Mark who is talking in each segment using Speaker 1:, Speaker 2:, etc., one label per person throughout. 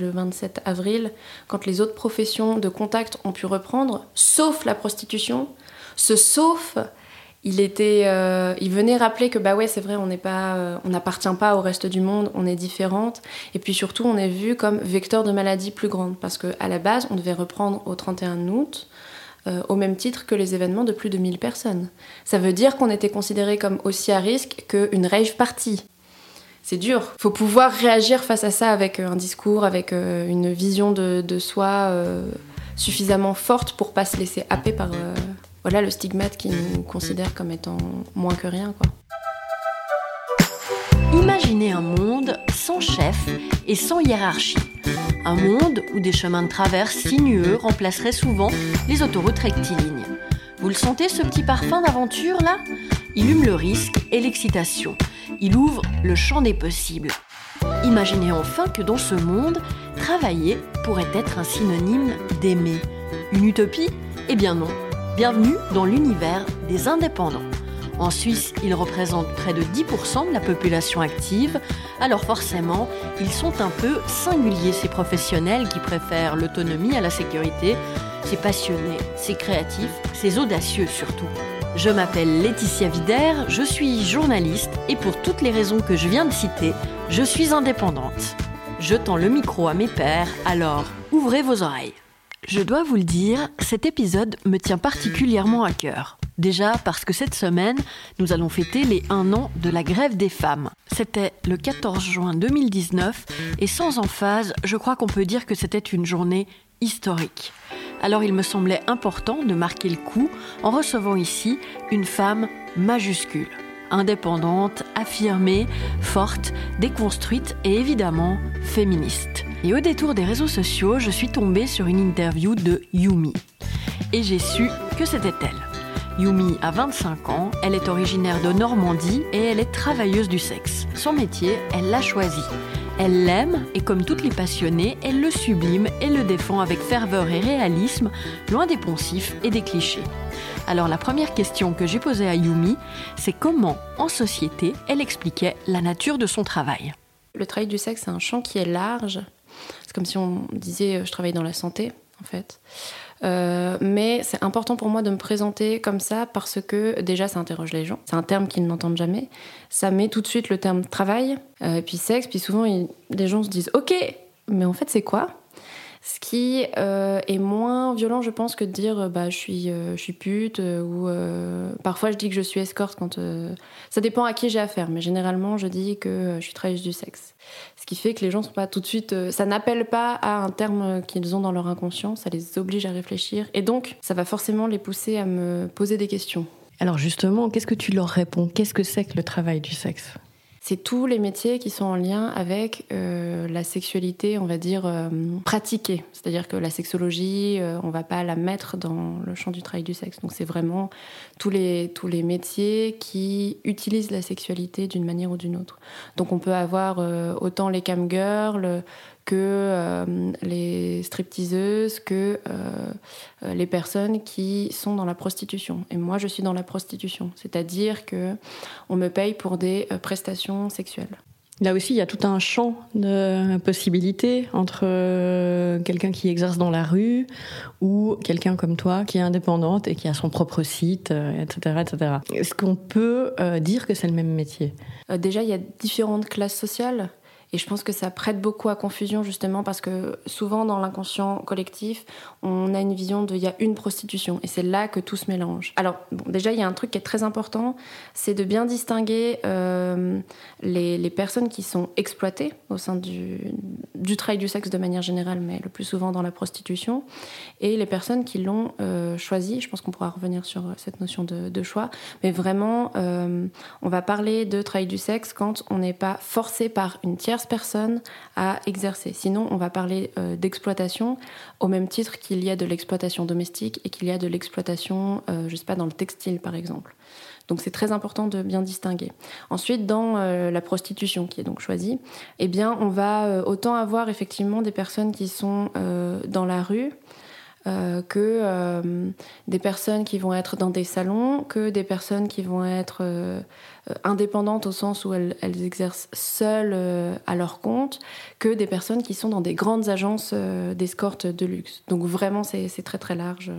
Speaker 1: le 27 avril, quand les autres professions de contact ont pu reprendre, sauf la prostitution, ce sauf il était, euh, il venait rappeler que bah ouais c'est vrai euh, on n'appartient pas au reste du monde, on est différente et puis surtout on est vu comme vecteur de maladies plus grandes parce que à la base on devait reprendre au 31 août euh, au même titre que les événements de plus de 1000 personnes. Ça veut dire qu'on était considéré comme aussi à risque qu'une rave party. C'est dur. Faut pouvoir réagir face à ça avec un discours, avec une vision de, soi suffisamment forte pour pas se laisser happer par voilà le stigmate qui nous considère comme étant moins que rien.
Speaker 2: Imaginez un monde sans chef et sans hiérarchie. Un monde où des chemins de traverse sinueux remplaceraient souvent les autoroutes rectilignes. Vous le sentez ce petit parfum d'aventure là? Il hume le risque et l'excitation. Il ouvre le champ des possibles. Imaginez enfin que dans ce monde, travailler pourrait être un synonyme d'aimer. Une utopie Eh bien non. Bienvenue dans l'univers des indépendants. En Suisse, ils représentent près de 10% de la population active, alors forcément, ils sont un peu singuliers, ces professionnels qui préfèrent l'autonomie à la sécurité, ces passionnés, ces créatifs, ces audacieux surtout. Je m'appelle Laetitia Vider, je suis journaliste et pour toutes les raisons que je viens de citer, je suis indépendante. Je tends le micro à mes pairs, alors ouvrez vos oreilles. Je dois vous le dire, cet épisode me tient particulièrement à cœur. Déjà parce que cette semaine, nous allons fêter les 1 an de la grève des femmes. C'était le 14 juin 2019 et sans emphase, je crois qu'on peut dire que c'était une journée historique. Alors il me semblait important de marquer le coup en recevant ici une femme majuscule indépendante, affirmée, forte, déconstruite et évidemment féministe. Et au détour des réseaux sociaux, je suis tombée sur une interview de Yumi. Et j'ai su que c'était elle. Yumi a 25 ans, elle est originaire de Normandie et elle est travailleuse du sexe. Son métier, elle l'a choisi. Elle l'aime et comme toutes les passionnées, elle le sublime et le défend avec ferveur et réalisme, loin des poncifs et des clichés. Alors la première question que j'ai posée à Yumi, c'est comment, en société, elle expliquait la nature de son travail.
Speaker 1: Le travail du sexe, c'est un champ qui est large. C'est comme si on disait euh, je travaille dans la santé, en fait. Euh, mais c'est important pour moi de me présenter comme ça parce que déjà ça interroge les gens. C'est un terme qu'ils n'entendent jamais. Ça met tout de suite le terme travail, euh, puis sexe, puis souvent les gens se disent ok, mais en fait c'est quoi? Ce qui euh, est moins violent, je pense, que de dire euh, bah, je, suis, euh, je suis pute ou parfois je dis que je suis escorte quand. Ça dépend à qui j'ai affaire, mais généralement je dis que je suis travailleuse du sexe. Ce qui fait que les gens sont pas tout de suite. ça n'appelle pas à un terme qu'ils ont dans leur inconscient, ça les oblige à réfléchir et donc ça va forcément les pousser à me poser des questions.
Speaker 3: Alors justement, qu'est-ce que tu leur réponds? Qu'est-ce que c'est que le travail du sexe?
Speaker 1: C'est tous les métiers qui sont en lien avec euh, la sexualité, on va dire, euh, pratiquée. C'est-à-dire que la sexologie, euh, on va pas la mettre dans le champ du travail du sexe. Donc c'est vraiment tous les, tous les métiers qui utilisent la sexualité d'une manière ou d'une autre. Donc on peut avoir autant les camgirls, que euh, les stripteaseuses, que euh, les personnes qui sont dans la prostitution. Et moi, je suis dans la prostitution, c'est-à-dire que on me paye pour des euh, prestations sexuelles.
Speaker 3: Là aussi, il y a tout un champ de possibilités entre quelqu'un qui exerce dans la rue ou quelqu'un comme toi qui est indépendante et qui a son propre site, etc. etc. Est-ce qu'on peut dire que c'est le même métier?
Speaker 1: Déjà, il y a différentes classes sociales. Et je pense que ça prête beaucoup à confusion justement parce que souvent dans l'inconscient collectif, on a une vision de il y a une prostitution et c'est là que tout se mélange. Alors bon, déjà il y a un truc qui est très important, c'est de bien distinguer euh, les, personnes qui sont exploitées au sein du, du travail du sexe de manière générale, mais le plus souvent dans la prostitution, et les personnes qui l'ont euh, choisi. Je pense qu'on pourra revenir sur cette notion de, de choix, mais vraiment euh, on va parler de travail du sexe quand on n'est pas forcé par une tierce personne à exercer. Sinon, on va parler euh, d'exploitation au même titre qu'il y a de l'exploitation domestique et qu'il y a de l'exploitation, euh, sais pas, dans le textile par exemple. Donc c'est très important de bien distinguer. Ensuite, dans euh, la prostitution qui est donc choisie, eh on va autant avoir effectivement des personnes qui sont dans la rue, que des personnes qui vont être dans des salons, que des personnes qui vont être indépendantes au sens où elles, exercent seules à leur compte, que des personnes qui sont dans des grandes agences d'escorte de luxe. Donc vraiment, c'est très très large.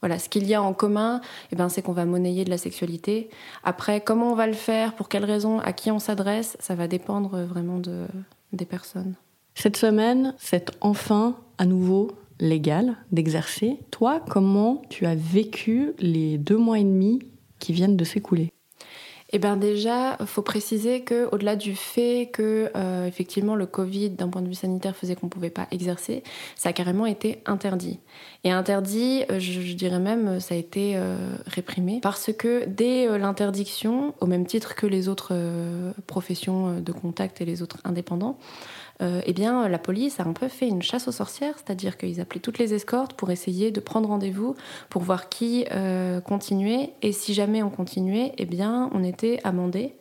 Speaker 1: Voilà, ce qu'il y a en commun, eh ben, c'est qu'on va monnayer de la sexualité. Après, comment on va le faire, pour quelles raisons, à qui on s'adresse, ça va dépendre vraiment de, des personnes.
Speaker 2: Cette semaine, c'est enfin à nouveau légal d'exercer. Toi, comment tu as vécu les deux mois et demi qui viennent de s'écouler?
Speaker 1: Eh bien déjà, faut préciser que au-delà du fait que euh, effectivement le Covid, d'un point de vue sanitaire, faisait qu'on ne pouvait pas exercer, ça a carrément été interdit. Et interdit, euh, je, dirais même, ça a été euh, réprimé parce que dès l'interdiction, au même titre que les autres professions de contact et les autres indépendants, euh, eh bien, la police a un peu fait une chasse aux sorcières, c'est-à-dire qu'ils appelaient toutes les escortes pour essayer de prendre rendez-vous, pour voir qui euh, continuait. Et si jamais on continuait, eh bien, on était amendé.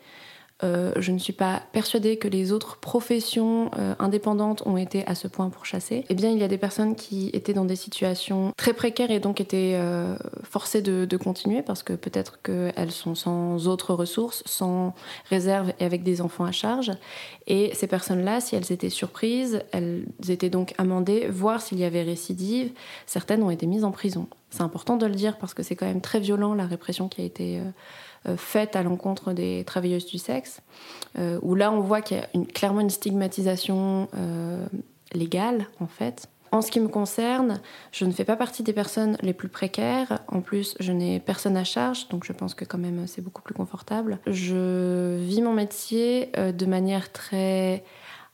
Speaker 1: Euh, je ne suis pas persuadée que les autres professions euh, indépendantes ont été à ce point pour chasser. Eh bien, il y a des personnes qui étaient dans des situations très précaires et donc étaient euh, forcées de, de, continuer parce que peut-être qu'elles sont sans autres ressources, sans réserve et avec des enfants à charge. Et ces personnes-là, si elles étaient surprises, elles étaient donc amendées, voir s'il y avait récidive. Certaines ont été mises en prison. C'est important de le dire parce que c'est quand même très violent la répression qui a été euh, faite à l'encontre des travailleuses du sexe, euh, où là on voit qu'il y a clairement une stigmatisation euh, légale en fait. En ce qui me concerne, je ne fais pas partie des personnes les plus précaires. En plus, je n'ai personne à charge, donc je pense que quand même c'est beaucoup plus confortable. Je vis mon métier de manière très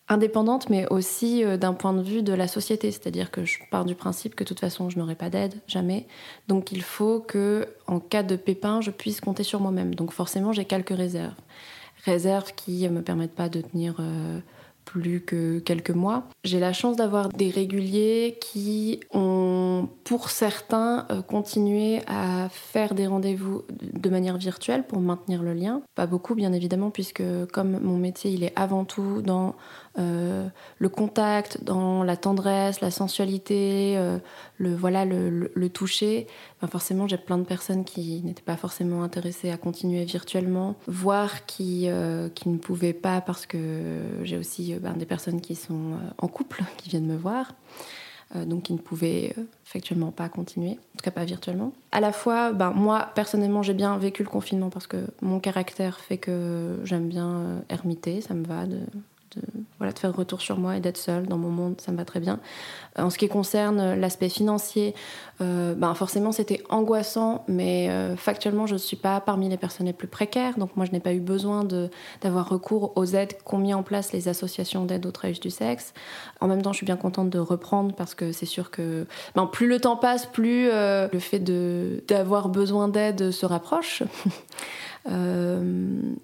Speaker 1: indépendante, mais aussi euh, d'un point de vue de la société. C'est-à-dire que je pars du principe que de toute façon, je n'aurai pas d'aide, jamais. Donc il faut que, en cas de pépin, je puisse compter sur moi-même. Donc forcément, j'ai quelques réserves. Réserves qui ne me permettent pas de tenir euh, plus que quelques mois. J'ai la chance d'avoir des réguliers qui ont, pour certains, euh, continué à faire des rendez-vous de manière virtuelle pour maintenir le lien. Pas beaucoup, bien évidemment, puisque comme mon métier, il est avant tout dans euh, le contact, dans la tendresse, la sensualité, euh, le voilà, le, toucher. Ben forcément, j'ai plein de personnes qui n'étaient pas forcément intéressées à continuer virtuellement, voire qui, euh, qui ne pouvaient pas parce que j'ai aussi ben, des personnes qui sont en couple qui viennent me voir. donc qui ne pouvaient effectivement pas continuer, en tout cas pas virtuellement. À la fois, ben, moi personnellement j'ai bien vécu le confinement parce que mon caractère fait que j'aime bien ermiter, ça me va de de, voilà, de faire retour sur moi et d'être seule dans mon monde, ça me va très bien. Euh, en ce qui concerne l'aspect financier, euh, ben forcément c'était angoissant, mais euh, factuellement je ne suis pas parmi les personnes les plus précaires, donc moi je n'ai pas eu besoin d'avoir recours aux aides qu'ont mis en place les associations d'aide aux travailleurs du sexe. En même temps, je suis bien contente de reprendre parce que c'est sûr que ben, plus le temps passe, plus le fait d'avoir besoin d'aide se rapproche. Euh,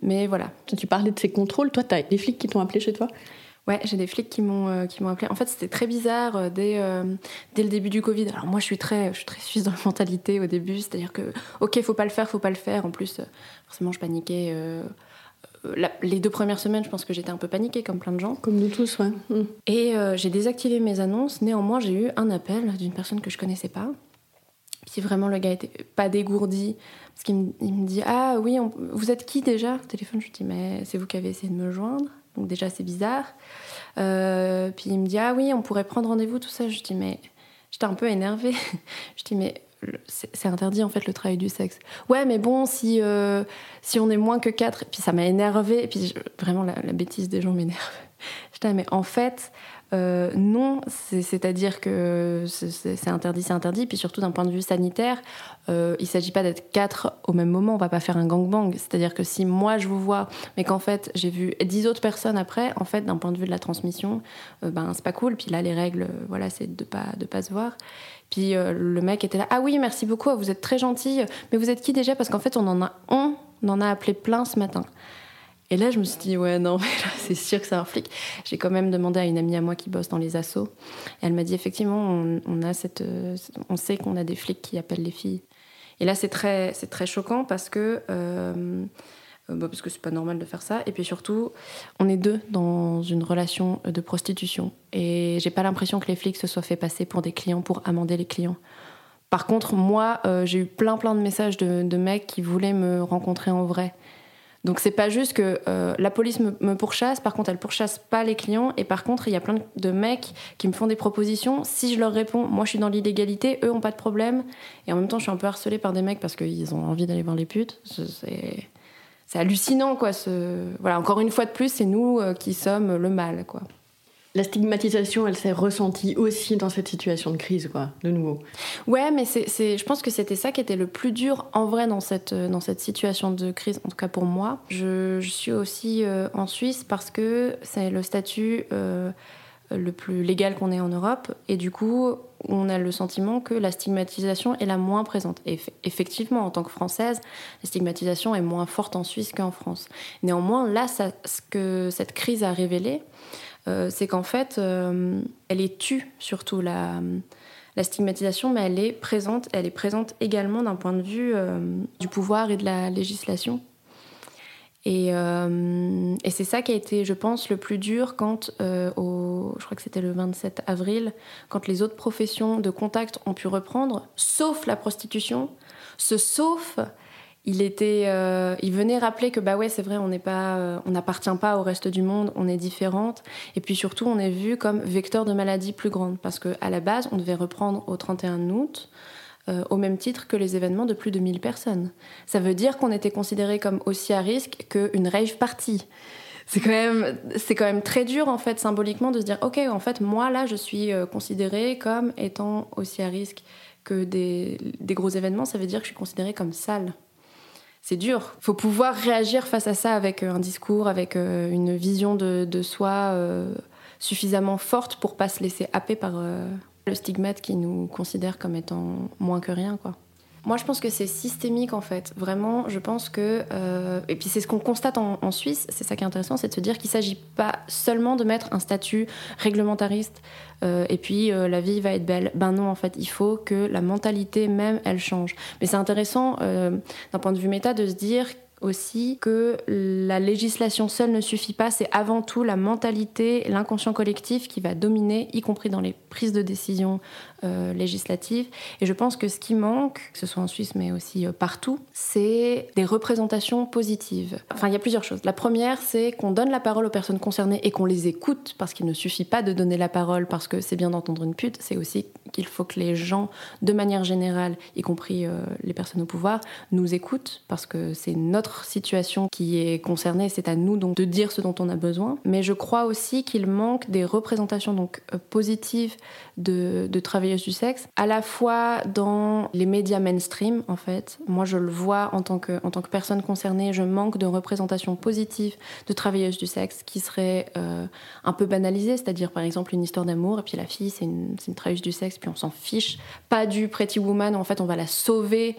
Speaker 1: mais voilà.
Speaker 2: Tu parlais de ces contrôles. Toi, tu as des flics qui t'ont appelé chez toi?
Speaker 1: Ouais, j'ai des flics qui m'ont euh, qui m'ont appelé. En fait, c'était très bizarre euh, dès dès le début du Covid. Alors moi, je suis très je suis très suisse dans la mentalité au début, c'est-à-dire que ok, faut pas le faire, faut pas le faire. En plus, forcément, je paniquais. les deux premières semaines, je pense que j'étais un peu paniquée, comme plein de gens.
Speaker 2: Comme nous tous, ouais.
Speaker 1: Et j'ai désactivé mes annonces. Néanmoins, j'ai eu un appel d'une personne que je connaissais pas. Puis vraiment, le gars était pas dégourdi. Parce qu'il me, dit Ah oui, vous êtes qui déjà Au téléphone, je lui dis Mais c'est vous qui avez essayé de me joindre. Donc déjà, c'est bizarre. Euh, puis il me dit Ah oui, on pourrait prendre rendez-vous, tout ça. Je dis Mais j'étais un peu énervée. je dis Mais c'est interdit en fait le travail du sexe. Ouais, mais bon, si, euh, si on est moins que quatre, et puis ça m'a énervé, puis vraiment la, bêtise des gens m'énerve. Je dis, mais en fait, euh, non, c'est-à-dire que c'est interdit, c'est interdit. Puis surtout d'un point de vue sanitaire, euh, il ne s'agit pas d'être quatre au même moment. On va pas faire un gangbang. C'est-à-dire que si moi je vous vois, mais qu'en fait j'ai vu dix autres personnes après, en fait d'un point de vue de la transmission, euh, ben c'est pas cool. Puis là les règles, voilà, c'est de pas de pas se voir. Puis le mec était là, ah oui, merci beaucoup, vous êtes très gentil. Mais vous êtes qui déjà? Parce qu'en fait on en a on en a appelé plein ce matin. Et là, je me suis dit, ouais, non, c'est sûr que c'est un flic. J'ai quand même demandé à une amie à moi qui bosse dans les assos. Elle m'a dit, effectivement, on, a cette, on sait qu'on a des flics qui appellent les filles. Et là, c'est très, très choquant parce que euh, bah, parce que c'est pas normal de faire ça. Et puis surtout, on est deux dans une relation de prostitution. Et j'ai pas l'impression que les flics se soient fait passer pour des clients pour amender les clients. Par contre, moi, euh, j'ai eu plein plein de messages de, mecs qui voulaient me rencontrer en vrai. Donc c'est pas juste que euh, la police me, pourchasse, par contre elle pourchasse pas les clients, et par contre il y a plein de mecs qui me font des propositions. Si je leur réponds, moi je suis dans l'illégalité, eux ont pas de problème, et en même temps je suis un peu harcelée par des mecs parce qu'ils ont envie d'aller voir les putes. C'est hallucinant quoi. Voilà, encore une fois de plus, c'est nous euh, qui sommes le mal quoi.
Speaker 2: La stigmatisation, elle s'est ressentie aussi dans cette situation de crise, quoi, de nouveau.
Speaker 1: Ouais, mais c'est, je pense que c'était ça qui était le plus dur en vrai dans cette, dans cette situation de crise, en tout cas pour moi. Je, suis aussi euh, en Suisse parce que c'est le statut euh, le plus légal qu'on ait en Europe, et du coup, on a le sentiment que la stigmatisation est la moins présente. Et effectivement, en tant que Française, la stigmatisation est moins forte en Suisse qu'en France. Néanmoins, là, ce que cette crise a révélé, euh, c'est qu'en fait, euh, elle est tue surtout la, stigmatisation, mais elle est présente, elle est présente également d'un point de vue euh, du pouvoir et de la législation. Et, c'est ça qui a été, je pense, le plus dur quand, au, je crois que c'était le 27 avril, quand les autres professions de contact ont pu reprendre, sauf la prostitution. Ce sauf, il était, euh, il venait rappeler que bah ouais c'est vrai on n'est pas, euh, on n'appartient pas au reste du monde, on est différente et puis surtout on est vu comme vecteur de maladies plus grandes parce que à la base on devait reprendre au 31 août euh, au même titre que les événements de plus de 1000 personnes. Ça veut dire qu'on était considéré comme aussi à risque qu'une rave party. C'est quand même, c'est quand même très dur en fait symboliquement de se dire ok en fait moi là je suis considérée comme étant aussi à risque que des, des gros événements. Ça veut dire que je suis considérée comme sale c'est dur. Faut pouvoir réagir face à ça avec euh, un discours, avec euh, une vision de, soi euh, suffisamment forte pour pas se laisser happer par le stigmate qui nous considère comme étant moins que rien, quoi. Moi, je pense que c'est systémique en fait. Vraiment, je pense que. Euh, et puis, c'est ce qu'on constate en, Suisse, c'est ça qui est intéressant, c'est de se dire qu'il ne s'agit pas seulement de mettre un statut réglementariste euh, et puis euh, la vie va être belle. Ben non, en fait, il faut que la mentalité même, elle change. Mais c'est intéressant d'un point de vue méta de se dire aussi que la législation seule ne suffit pas, c'est avant tout la mentalité, l'inconscient collectif qui va dominer, y compris dans les prises de décision euh, législatives. Et je pense que ce qui manque, que ce soit en Suisse mais aussi euh, partout, c'est des représentations positives. Enfin, il y a plusieurs choses. La première, c'est qu'on donne la parole aux personnes concernées et qu'on les écoute, parce qu'il ne suffit pas de donner la parole parce que c'est bien d'entendre une pute, c'est aussi qu'il faut que les gens, de manière générale, y compris euh, les personnes au pouvoir, nous écoutent, parce que c'est notre situation qui est concernée, c'est à nous donc de dire ce dont on a besoin. Mais je crois aussi qu'il manque des représentations donc euh, positives de, de travailleuses du sexe, à la fois dans les médias mainstream en fait. Moi je le vois en tant que, en tant que personne concernée, je manque de représentations positives de travailleuses du sexe qui seraient euh, un peu banalisées, c'est-à-dire par exemple une histoire d'amour et puis la fille c'est une, travailleuse du sexe puis on s'en fiche, pas du Pretty Woman, en fait on va la sauver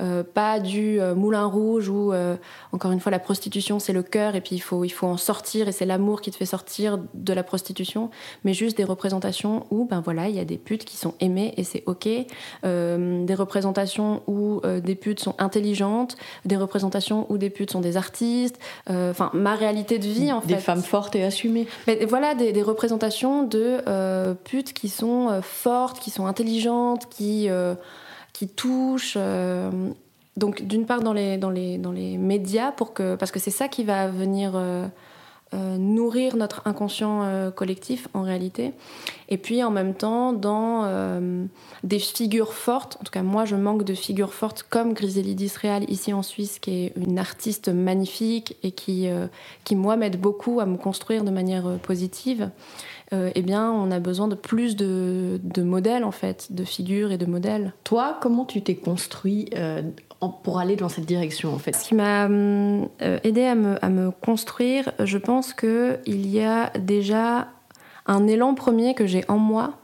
Speaker 1: euh, pas du moulin rouge où, euh, encore une fois, la prostitution c'est le cœur et puis il faut, il faut en sortir et c'est l'amour qui te fait sortir de la prostitution, mais juste des représentations où, ben voilà, il y a des putes qui sont aimées et c'est ok, des représentations où des putes sont intelligentes, des représentations où des putes sont des artistes, enfin ma réalité de vie en
Speaker 2: fait. Des femmes fortes et assumées.
Speaker 1: Mais voilà, des, des représentations de putes qui sont fortes, qui sont intelligentes, qui qui touche. Euh, donc d'une part dans les, dans, les, dans les médias, pour que, parce que c'est ça qui va venir euh, euh, nourrir notre inconscient collectif en réalité. Et puis en même temps dans des figures fortes, en tout cas moi je manque de figures fortes comme Griselide Israël ici en Suisse, qui est une artiste magnifique et qui, qui moi m'aide beaucoup à me construire de manière positive. Euh, eh bien, on a besoin de plus de, modèles, en fait, de figures et de modèles.
Speaker 2: Toi, comment tu t'es construit euh, pour aller dans cette direction, en fait
Speaker 1: Ce qui m'a euh, aidé à me, construire, je pense qu'il y a déjà un élan premier que j'ai en moi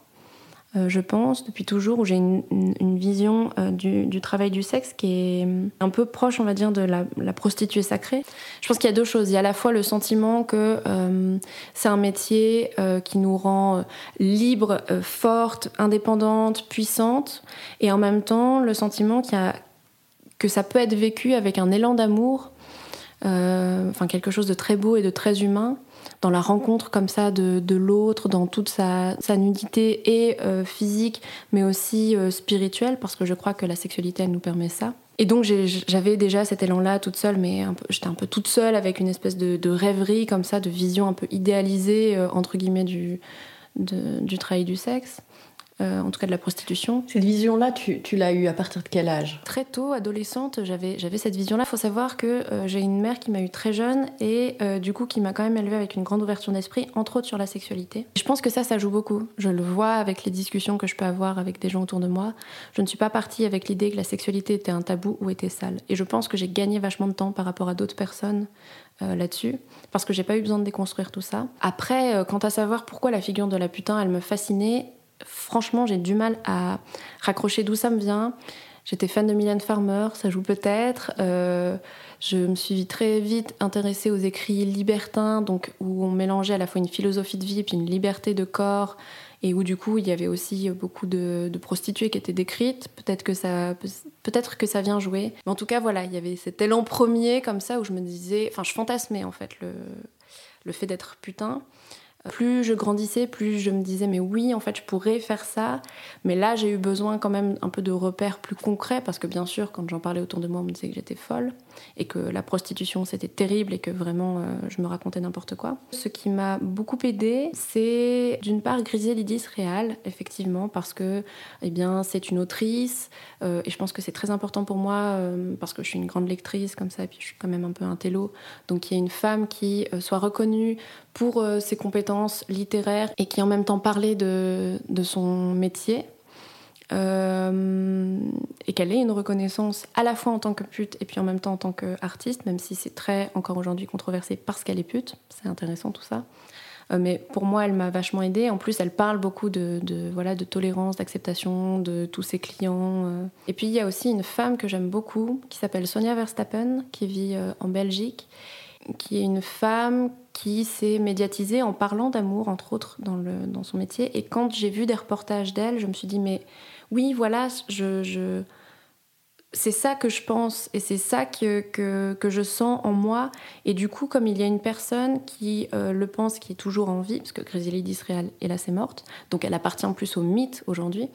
Speaker 1: euh, je pense, depuis toujours, où j'ai une, vision euh, du, travail du sexe qui est un peu proche, on va dire, de la, prostituée sacrée. Je pense qu'il y a deux choses. Il y a à la fois le sentiment que euh, c'est un métier qui nous rend libre, forte, indépendante, puissante, et en même temps le sentiment qu'il y a, que ça peut être vécu avec un élan d'amour enfin quelque chose de très beau et de très humain dans la rencontre comme ça de, l'autre, dans toute sa, nudité et physique, mais aussi spirituelle, parce que je crois que la sexualité, elle nous permet ça. Et donc j'avais déjà cet élan-là toute seule, mais j'étais un peu toute seule avec une espèce de, rêverie comme ça, de vision un peu idéalisée, entre guillemets, du, du travail du sexe. Euh, en tout cas de la prostitution.
Speaker 2: Cette vision-là, tu, l'as eue à partir de quel âge?
Speaker 1: Très tôt, adolescente, j'avais, cette vision-là. Il faut savoir que euh, j'ai une mère qui m'a eu très jeune et euh, du coup qui m'a quand même élevée avec une grande ouverture d'esprit, entre autres sur la sexualité. Je pense que ça, ça joue beaucoup. Je le vois avec les discussions que je peux avoir avec des gens autour de moi. Je ne suis pas partie avec l'idée que la sexualité était un tabou ou était sale. Et je pense que j'ai gagné vachement de temps par rapport à d'autres personnes là-dessus, parce que j'ai pas eu besoin de déconstruire tout ça. Après, quant à savoir pourquoi la figure de la putain, elle me fascinait, franchement, j'ai du mal à raccrocher d'où ça me vient. J'étais fan de Mylène Farmer, ça joue peut-être. Euh, je me suis très vite intéressée aux écrits libertins, donc où on mélangeait à la fois une philosophie de vie et puis une liberté de corps, et où du coup il y avait aussi beaucoup de, prostituées qui étaient décrites. Peut-être que ça, peut-être que ça vient jouer. Mais en tout cas, voilà, il y avait cet élan premier comme ça où je me disais, enfin, je fantasmais en fait le, le fait d'être putain. Plus je grandissais, plus je me disais mais oui, en fait, je pourrais faire ça. Mais là, j'ai eu besoin quand même un peu de repères plus concrets parce que bien sûr, quand j'en parlais autour de moi, on me disait que j'étais folle et que la prostitution c'était terrible et que vraiment euh, je me racontais n'importe quoi. Ce qui m'a beaucoup aidé, c'est d'une part Griselda Lydis Réal, effectivement, parce que eh bien c'est une autrice euh, et je pense que c'est très important pour moi euh, parce que je suis une grande lectrice comme ça et puis je suis quand même un peu un télo. Donc il y a une femme qui soit reconnue pour ses compétences littéraires et qui en même temps parlait de son métier euh, et qu'elle ait une reconnaissance à la fois en tant que pute et puis en même temps en tant qu'artiste, même si c'est très encore aujourd'hui controversé parce qu'elle est pute. C'est intéressant tout ça. Euh, mais pour moi, elle m'a vachement aidée. En plus, elle parle beaucoup de, voilà, de tolérance, d'acceptation de tous ses clients. Euh. Et puis, il y a aussi une femme que j'aime beaucoup qui s'appelle Sonia Verstappen, qui vit en Belgique, qui est une femme qui s'est médiatisée en parlant d'amour, entre autres, dans, son métier. Et quand j'ai vu des reportages d'elle, je me suis dit, mais oui, voilà, je, c'est ça que je pense et c'est ça que, que, je sens en moi. Et du coup, comme il y a une personne qui euh, le pense, qui est toujours en vie, parce que Griselda d'Israël est là, c'est morte, donc elle appartient plus au mythe aujourd'hui.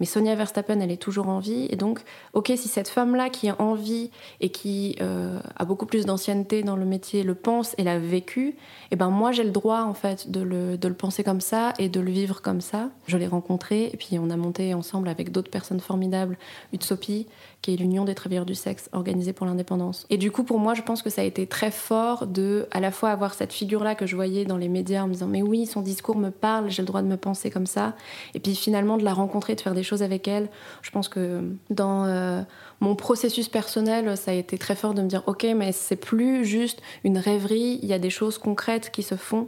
Speaker 1: Mais Sonia Verstappen, elle est toujours en vie. Et donc, ok, si cette femme-là qui est en vie et qui euh, a beaucoup plus d'ancienneté dans le métier le pense et l'a vécu, eh ben moi j'ai le droit en fait de le, de le penser comme ça et de le vivre comme ça. Je l'ai rencontré et puis on a monté ensemble avec d'autres personnes formidables, Utsopi, qui est l'Union des travailleurs du sexe organisée pour l'indépendance. Et du coup, pour moi, je pense que ça a été très fort de à la fois avoir cette figure-là que je voyais dans les médias en me disant mais oui, son discours me parle, j'ai le droit de me penser comme ça. Et puis finalement de la rencontrer, de faire des choses avec elle. Je pense que dans euh, mon processus personnel, ça a été très fort de me dire ok, mais c'est plus juste une rêverie, il y a des choses concrètes qui se font.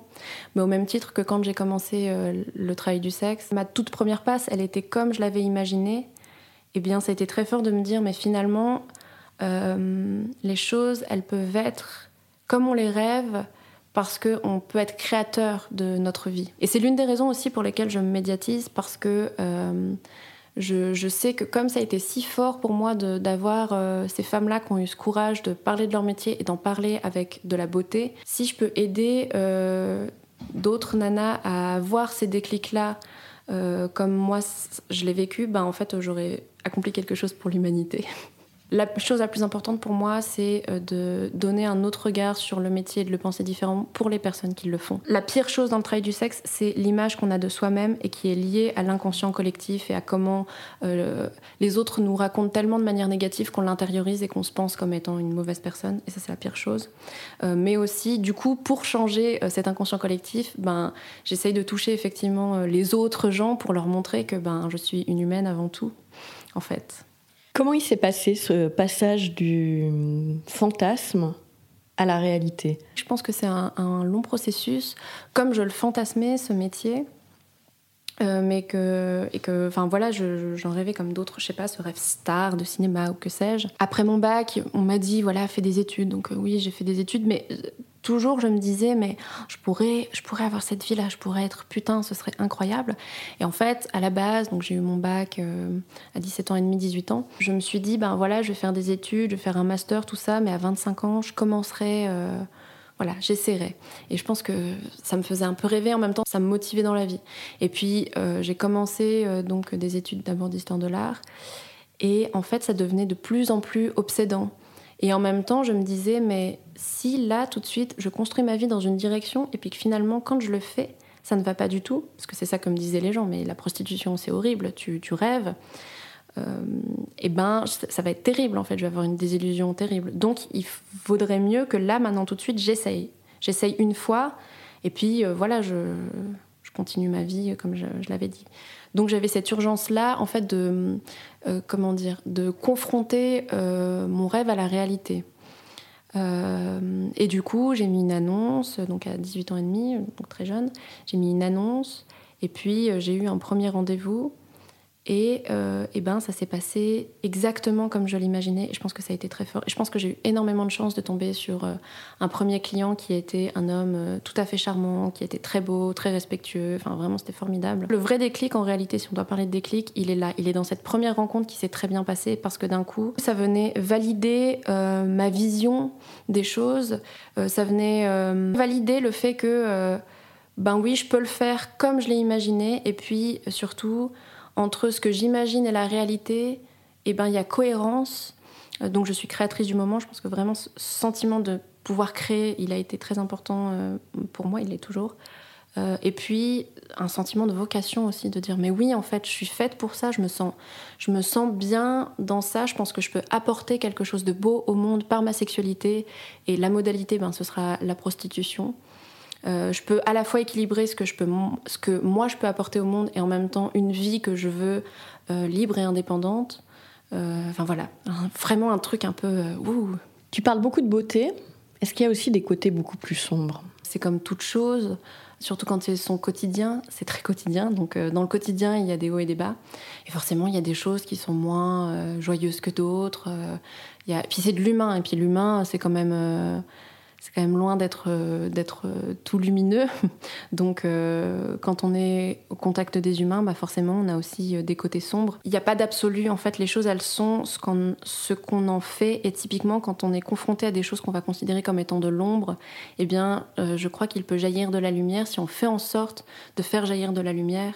Speaker 1: Mais au même titre que quand j'ai commencé euh, le travail du sexe, ma toute première passe, elle était comme je l'avais imaginé eh bien, ça a été très fort de me dire, mais finalement, euh, les choses, elles peuvent être comme on les rêve, parce qu'on peut être créateur de notre vie. Et c'est l'une des raisons aussi pour lesquelles je me médiatise, parce que euh, je, sais que comme ça a été si fort pour moi d'avoir euh, ces femmes-là qui ont eu ce courage de parler de leur métier et d'en parler avec de la beauté, si je peux aider d'autres nanas à voir ces déclics-là, comme moi je l'ai vécu, ben en fait j'aurais accompli quelque chose pour l'humanité. La chose la plus importante pour moi, c'est euh, de donner un autre regard sur le métier et de le penser différemment pour les personnes qui le font. La pire chose dans le travail du sexe, c'est l'image qu'on a de soi-même et qui est liée à l'inconscient collectif et à comment euh, les autres nous racontent tellement de manière négative qu'on l'intériorise et qu'on se pense comme étant une mauvaise personne. Et ça, c'est la pire chose. Euh, mais aussi, du coup, pour changer cet inconscient collectif, ben, j'essaye de toucher effectivement les autres gens pour leur montrer que ben, je suis une humaine avant tout en fait.
Speaker 2: Comment il s'est passé ce passage du fantasme à la réalité?
Speaker 1: Je pense que c'est un, long processus. Comme je le fantasmais, ce métier, euh, mais que et que enfin voilà j'en rêvais comme d'autres je sais pas ce rêve star de cinéma ou que sais-je après mon bac on m'a dit voilà fais des études donc euh, oui j'ai fait des études mais toujours je me disais mais je pourrais je pourrais avoir cette vie là je pourrais être putain ce serait incroyable et en fait à la base donc j'ai eu mon bac euh, à 17 ans et demi 18 ans je me suis dit ben voilà je vais faire des études je vais faire un master tout ça mais à 25 ans je commencerai euh, voilà, j'essaierai. Et je pense que ça me faisait un peu rêver en même temps, ça me motivait dans la vie. Et puis euh, j'ai commencé donc des études d'abord d'histoire de l'art, et en fait ça devenait de plus en plus obsédant. Et en même temps, je me disais, mais si là, tout de suite, je construis ma vie dans une direction, et puis que finalement, quand je le fais, ça ne va pas du tout, parce que c'est ça que me disaient les gens, mais la prostitution, c'est horrible, tu, rêves, et euh, eh ben, ça va être terrible, en fait, je vais avoir une désillusion terrible. Donc, il vaudrait mieux que là, maintenant, tout de suite, j'essaye. J'essaye une fois, et puis euh, voilà, je, continue ma vie, comme je l'avais dit. Donc j'avais cette urgence-là, en fait, de, euh, comment dire, de confronter euh, mon rêve à la réalité. Euh, et du coup, j'ai mis une annonce, donc à 18 ans et demi, donc très jeune, j'ai mis une annonce, et puis j'ai eu un premier rendez-vous et, euh, ben, ça s'est passé exactement comme je l'imaginais. Et je pense que ça a été très fort. Et je pense que j'ai eu énormément de chance de tomber sur euh, un premier client qui était un homme euh, tout à fait charmant, qui était très beau, très respectueux. Enfin, vraiment, c'était formidable. Le vrai déclic, en réalité, si on doit parler de déclic, il est là. Il est dans cette première rencontre qui s'est très bien passée parce que d'un coup, ça venait valider ma vision des choses. ça venait valider le fait que, ben oui, je peux le faire comme je l'ai imaginé. Et puis, surtout, entre ce que j'imagine et la réalité, eh ben, il y a cohérence. Euh, donc je suis créatrice du moment. Je pense que vraiment ce sentiment de pouvoir créer, il a été très important euh, pour moi, il l'est toujours. Euh, et puis un sentiment de vocation aussi, de dire mais oui en fait je suis faite pour ça, je me sens, je me sens bien dans ça, je pense que je peux apporter quelque chose de beau au monde par ma sexualité et la modalité ben, ce sera la prostitution. Euh, je peux à la fois équilibrer ce que, je peux, ce que moi je peux apporter au monde et en même temps une vie que je veux euh, libre et indépendante. Euh, enfin voilà, vraiment un truc un peu...
Speaker 2: Tu parles beaucoup de beauté. Est-ce qu'il y a aussi des côtés beaucoup plus sombres?
Speaker 1: C'est comme toute chose, surtout quand c'est son quotidien, c'est très quotidien. Donc dans le quotidien, il y a des hauts et des bas. Et forcément, il y a des choses qui sont moins joyeuses que d'autres. Il y a... Puis c'est de l'humain. Et puis l'humain, c'est quand même c'est quand même loin d'être euh, euh, tout lumineux. Donc, euh, quand on est au contact des humains, bah forcément, on a aussi des côtés sombres. Il n'y a pas d'absolu. En fait, les choses, elles sont ce qu'on ce qu'on en fait. Et typiquement, quand on est confronté à des choses qu'on va considérer comme étant de l'ombre, eh bien, je crois qu'il peut jaillir de la lumière si on fait en sorte de faire jaillir de la lumière.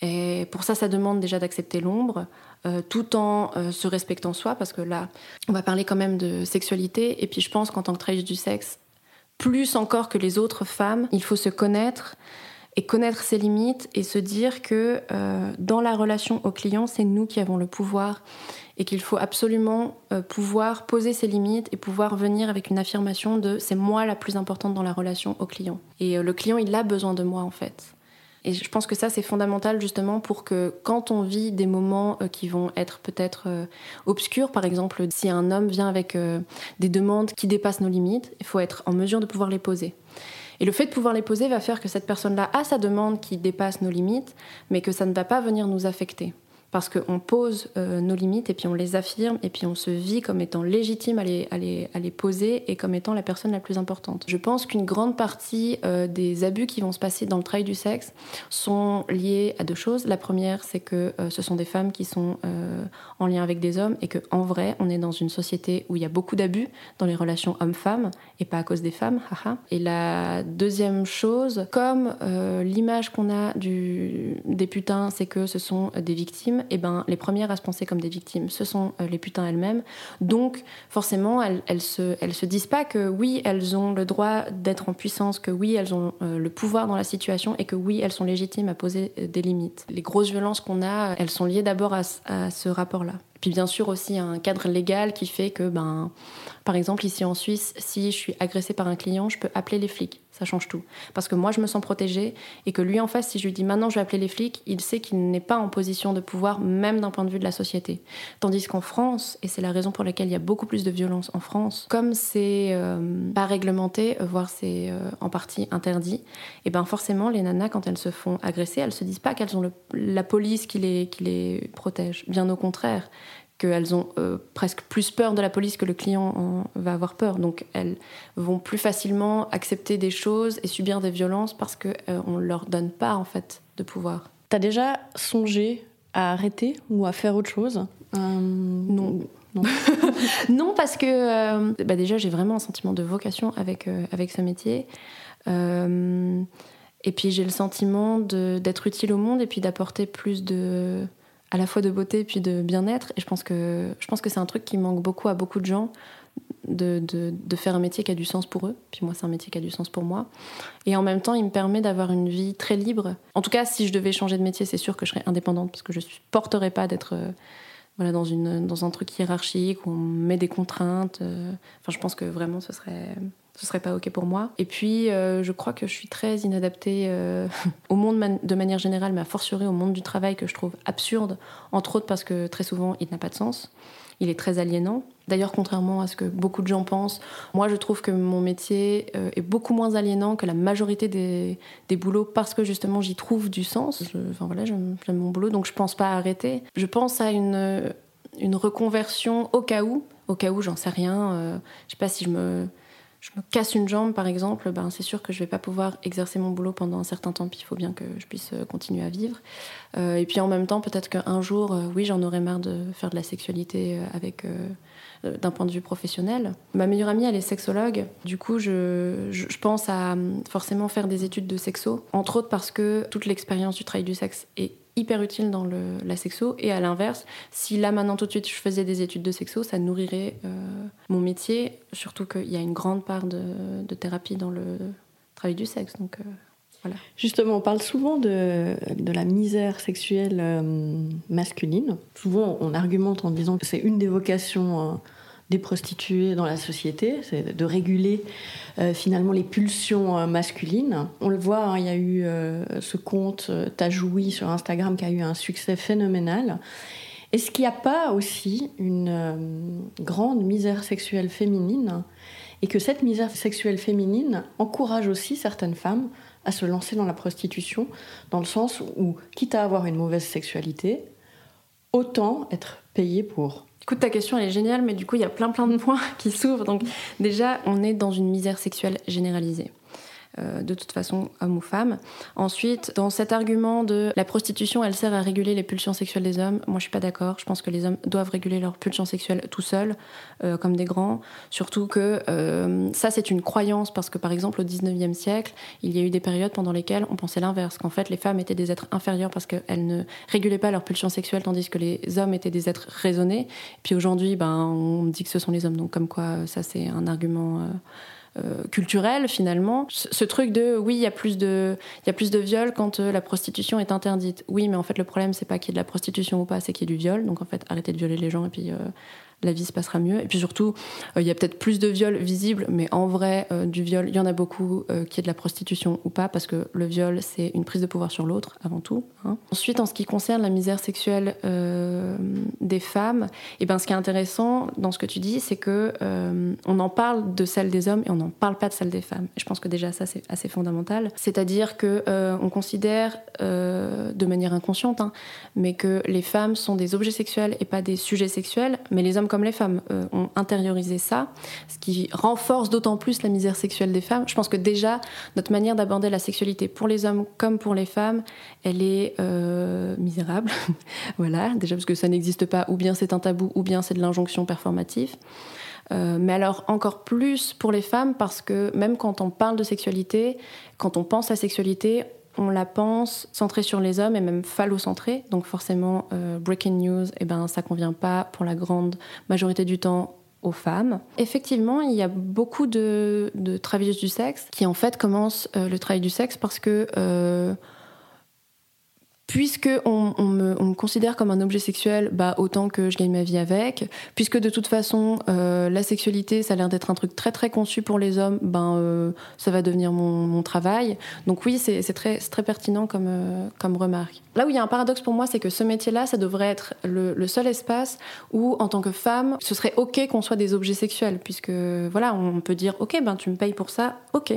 Speaker 1: Et pour ça, ça demande déjà d'accepter l'ombre, euh, tout en euh, se respectant soi, parce que là, on va parler quand même de sexualité. Et puis je pense qu'en tant que travailleuse du sexe, plus encore que les autres femmes, il faut se connaître et connaître ses limites et se dire que euh, dans la relation au client, c'est nous qui avons le pouvoir et qu'il faut absolument pouvoir poser ses limites et pouvoir venir avec une affirmation de c'est moi la plus importante dans la relation au client. Et le client, il a besoin de moi en fait. Et je pense que ça, c'est fondamental justement pour que quand on vit des moments euh, qui vont être peut-être euh, obscurs, par exemple, si un homme vient avec euh, des demandes qui dépassent nos limites, il faut être en mesure de pouvoir les poser. Et le fait de pouvoir les poser va faire que cette personne-là a sa demande qui dépasse nos limites, mais que ça ne va pas venir nous affecter parce qu'on pose euh, nos limites et puis on les affirme et puis on se vit comme étant légitime à les, à les, à les poser et comme étant la personne la plus importante. Je pense qu'une grande partie euh, des abus qui vont se passer dans le travail du sexe sont liés à deux choses. La première, c'est que euh, ce sont des femmes qui sont en lien avec des hommes et que en vrai, on est dans une société où il y a beaucoup d'abus dans les relations hommes-femmes et pas à cause des femmes. Haha. Et la deuxième chose, comme l'image qu'on a des putains, c'est que ce sont des victimes et eh ben, les premières à se penser comme des victimes, ce sont euh, les putains elles-mêmes. Donc, forcément, elles, elles, se, disent pas que oui, elles ont le droit d'être en puissance, que oui, elles ont euh, le pouvoir dans la situation et que oui, elles sont légitimes à poser euh, des limites. Les grosses violences qu'on a, elles sont liées d'abord à, à ce rapport-là. Puis bien sûr aussi un cadre légal qui fait que, ben, par exemple ici en Suisse, si je suis agressée par un client, je peux appeler les flics ça change tout. Parce que moi, je me sens protégée et que lui en face, si je lui dis maintenant je vais appeler les flics, il sait qu'il n'est pas en position de pouvoir, même d'un point de vue de la société. Tandis qu'en France, et c'est la raison pour laquelle il y a beaucoup plus de violence en France, comme c'est euh, pas réglementé, euh, voire c'est euh, en partie interdit, et ben forcément, les nanas, quand elles se font agresser, elles se disent pas qu'elles ont la police qui les protège. Bien au contraire qu'elles ont euh, presque plus peur de la police que le client va avoir peur. Donc elles vont plus facilement accepter des choses et subir des violences parce qu'on euh, ne leur donne pas en fait de pouvoir.
Speaker 2: T'as déjà songé à arrêter ou à faire autre chose?
Speaker 1: Euh, Non. Non. non. parce que bah déjà j'ai vraiment un sentiment de vocation avec, avec ce métier. et puis j'ai le sentiment d'être utile au monde et puis d'apporter plus de, à la fois de beauté puis de bien-être. Et je pense que, je pense que c'est un truc qui manque beaucoup à beaucoup de gens. De, de, de, faire un métier qui a du sens pour eux. Puis moi, c'est un métier qui a du sens pour moi. Et en même temps, il me permet d'avoir une vie très libre. En tout cas, si je devais changer de métier, c'est sûr que je serais indépendante parce que je ne supporterais pas d'être euh, voilà, dans, une, dans un truc hiérarchique où on met des contraintes. Euh. Enfin, je pense que vraiment, ce serait, ce serait pas ok pour moi. Et puis, euh, je crois que je suis très inadaptée euh, au monde de manière générale, mais à fortiori au monde du travail que je trouve absurde, entre autres parce que très souvent il n'a pas de sens. Il est très aliénant. D'ailleurs, contrairement à ce que beaucoup de gens pensent, moi je trouve que mon métier euh, est beaucoup moins aliénant que la majorité des, des boulots parce que justement j'y trouve du sens. enfin voilà, j'aime mon boulot, donc je pense pas arrêter. Je pense à une, une reconversion au cas où, au cas où j'en sais rien. je sais pas si je me je me casse une jambe, par exemple, ben, c'est sûr que je ne vais pas pouvoir exercer mon boulot pendant un certain temps, puis il faut bien que je puisse euh, continuer à vivre. Euh, et puis en même temps, peut-être qu'un jour, euh, oui, j'en aurais marre de faire de la sexualité avec, d'un point de vue professionnel. Ma meilleure amie, elle est sexologue. Du coup, je, je, pense à forcément faire des études de sexo, entre autres parce que toute l'expérience du travail du sexe est hyper utile dans le, la sexo. Et à l'inverse, si là maintenant tout de suite je faisais des études de sexo, ça nourrirait euh, mon métier, surtout qu'il y a une grande part de, de, thérapie dans le travail du sexe. Donc euh, voilà.
Speaker 2: Justement, on parle souvent de, de la misère sexuelle euh, masculine. Souvent, on argumente en disant que c'est une des vocations des prostituées dans la société, c'est de réguler euh, finalement les pulsions euh, masculines. On le voit, hein, il y a eu euh, ce compte Tajoui sur Instagram qui a eu un succès phénoménal. Est-ce qu'il n'y a pas aussi une grande misère sexuelle féminine et que cette misère sexuelle féminine encourage aussi certaines femmes à se lancer dans la prostitution, dans le sens où, quitte à avoir une mauvaise sexualité, autant être payée pour
Speaker 1: Écoute, ta question elle est géniale, mais du coup il y a plein plein de points qui s'ouvrent. Donc déjà, on est dans une misère sexuelle généralisée. Euh, de toute façon, homme ou femme. Ensuite, dans cet argument de la prostitution, elle sert à réguler les pulsions sexuelles des hommes, moi je suis pas d'accord. Je pense que les hommes doivent réguler leurs pulsions sexuelles tout seuls, euh, comme des grands. Surtout que euh, ça, c'est une croyance, parce que par exemple, au 19e siècle, il y a eu des périodes pendant lesquelles on pensait l'inverse, qu'en fait les femmes étaient des êtres inférieurs parce qu'elles ne régulaient pas leurs pulsions sexuelles, tandis que les hommes étaient des êtres raisonnés. Puis aujourd'hui, ben, on dit que ce sont les hommes, donc comme quoi ça c'est un argument culturel finalement. Ce, truc de oui, il y a plus de il y a plus de viols quand euh, la prostitution est interdite. Oui, mais en fait le problème c'est pas qu'il y ait de la prostitution ou pas, c'est qu'il y ait du viol. Donc en fait, arrêtez de violer les gens et puis euh, la vie se passera mieux. Et puis surtout, euh, il y a peut-être plus de viols visibles, mais en vrai, euh, du viol, il y en a beaucoup euh, qui est de la prostitution ou pas, parce que le viol, c'est une prise de pouvoir sur l'autre, avant tout. Hein. Ensuite, en ce qui concerne la misère sexuelle des femmes, et eh ben, ce qui est intéressant dans ce que tu dis, c'est que on en parle de celle des hommes et on n'en parle pas de celle des femmes. Je pense que déjà ça, c'est assez fondamental. C'est-à-dire que on considère de manière inconsciente, hein, mais que les femmes sont des objets sexuels et pas des sujets sexuels, mais les hommes comme les femmes euh, ont intériorisé ça, ce qui renforce d'autant plus la misère sexuelle des femmes. Je pense que déjà, notre manière d'aborder la sexualité pour les hommes comme pour les femmes, elle est euh, misérable. voilà, déjà parce que ça n'existe pas, ou bien c'est un tabou, ou bien c'est de l'injonction performative. Euh, mais alors encore plus pour les femmes parce que même quand on parle de sexualité, quand on pense à sexualité, on la pense centrée sur les hommes et même phallocentrée. Donc forcément, euh, breaking news, eh ben, ça convient pas pour la grande majorité du temps aux femmes. Effectivement, il y a beaucoup de, travailleuses du sexe qui en fait commencent euh, le travail du sexe parce que euh, puisque on, me, considère comme un objet sexuel, bah autant que je gagne ma vie avec. Puisque de toute façon, euh, la sexualité, ça a l'air d'être un truc très très conçu pour les hommes, ben euh, ça va devenir mon, travail. Donc oui, c'est très, pertinent comme, euh, comme remarque. Là où il y a un paradoxe pour moi, c'est que ce métier-là, ça devrait être le, le, seul espace où, en tant que femme, ce serait ok qu'on soit des objets sexuels, puisque voilà, on peut dire ok, ben tu me payes pour ça, ok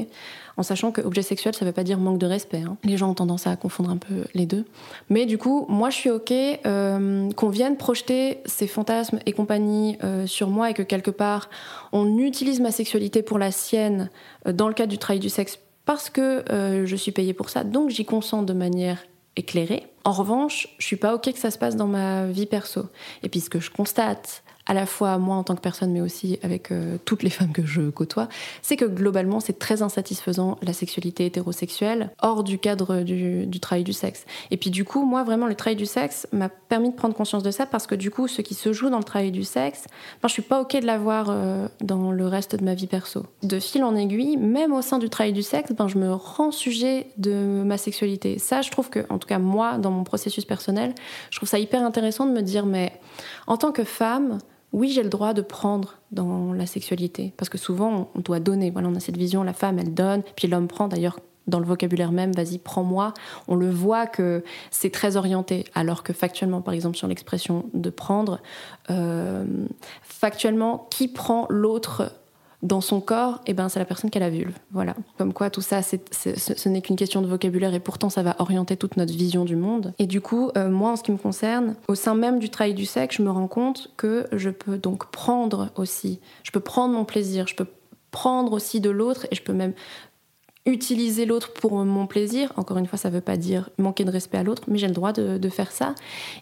Speaker 1: en sachant que objet sexuel, ça ne veut pas dire manque de respect. Hein. Les gens ont tendance à confondre un peu les deux. Mais du coup, moi, je suis OK euh, qu'on vienne projeter ces fantasmes et compagnie euh, sur moi et que quelque part, on utilise ma sexualité pour la sienne euh, dans le cadre du travail du sexe parce que je suis payée pour ça. Donc, j'y consens de manière éclairée. En revanche, je suis pas OK que ça se passe dans ma vie perso. Et puis, ce que je constate à la fois moi en tant que personne, mais aussi avec euh, toutes les femmes que je côtoie, c'est que globalement, c'est très insatisfaisant la sexualité hétérosexuelle hors du cadre du, travail du sexe. Et puis du coup, moi, vraiment, le travail du sexe m'a permis de prendre conscience de ça parce que du coup, ce qui se joue dans le travail du sexe, ben, je suis pas OK de l'avoir euh, dans le reste de ma vie perso. De fil en aiguille, même au sein du travail du sexe, ben, je me rends sujet de ma sexualité. Ça, je trouve que, en tout cas, moi, dans mon processus personnel, je trouve ça hyper intéressant de me dire, mais en tant que femme, oui, j'ai le droit de prendre dans la sexualité. Parce que souvent, on doit donner. Voilà, on a cette vision, la femme, elle donne, puis l'homme prend. D'ailleurs, dans le vocabulaire même, vas-y, prends-moi. On le voit que c'est très orienté. Alors que factuellement, par exemple, sur l'expression de prendre, euh, factuellement, qui prend l'autre dans son corps, eh ben, c'est la personne qu'elle a vulve. Voilà. Comme quoi, tout ça, ce n'est qu'une question de vocabulaire et pourtant, ça va orienter toute notre vision du monde. Et du coup, euh, moi, en ce qui me concerne, au sein même du travail du sexe, je me rends compte que je peux donc prendre aussi. Je peux prendre mon plaisir, je peux prendre aussi de l'autre et je peux même utiliser l'autre pour mon plaisir. Encore une fois, ça ne veut pas dire manquer de respect à l'autre, mais j'ai le droit de, faire ça.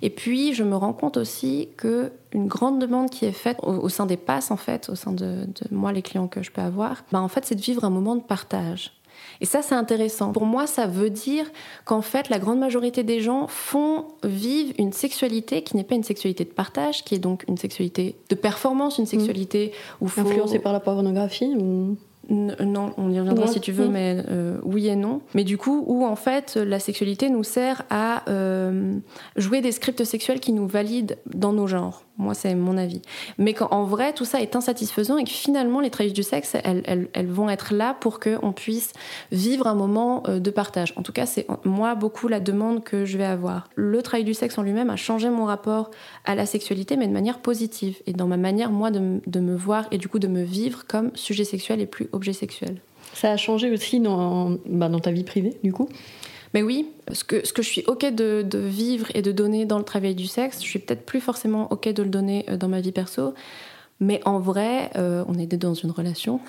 Speaker 1: Et puis, je me rends compte aussi que une grande demande qui est faite au, sein des passes, en fait, au sein de, moi, les clients que je peux avoir, bah, en fait, c'est de vivre un moment de partage. Et ça, c'est intéressant. Pour moi, ça veut dire qu'en fait, la grande majorité des gens font vivre une sexualité qui n'est pas une sexualité de partage, qui est donc une sexualité de performance, une sexualité
Speaker 2: où faut... Influencée par la pornographie ou
Speaker 1: non, on y reviendra si tu veux, mais euh, oui et non. Mais du coup, où en fait la sexualité nous sert à euh, jouer des scripts sexuels qui nous valident dans nos genres. Moi, c'est mon avis. Mais qu'en vrai, tout ça est insatisfaisant et que finalement, les travailleuses du sexe, elles, vont être là pour qu'on puisse vivre un moment euh, de partage. En tout cas, c'est moi beaucoup la demande que je vais avoir. Le travail du sexe en lui-même a changé mon rapport à la sexualité, mais de manière positive et dans ma manière, moi, de, de me voir et du coup de me vivre comme sujet sexuel et plus objet sexuel.
Speaker 2: Ça a changé aussi dans, bah, dans ta vie privée, du coup?
Speaker 1: Mais oui, ce que, je suis OK de, de, vivre et de donner dans le travail du sexe, je suis peut-être plus forcément OK de le donner euh, dans ma vie perso. Mais en vrai, euh, on est dans une relation,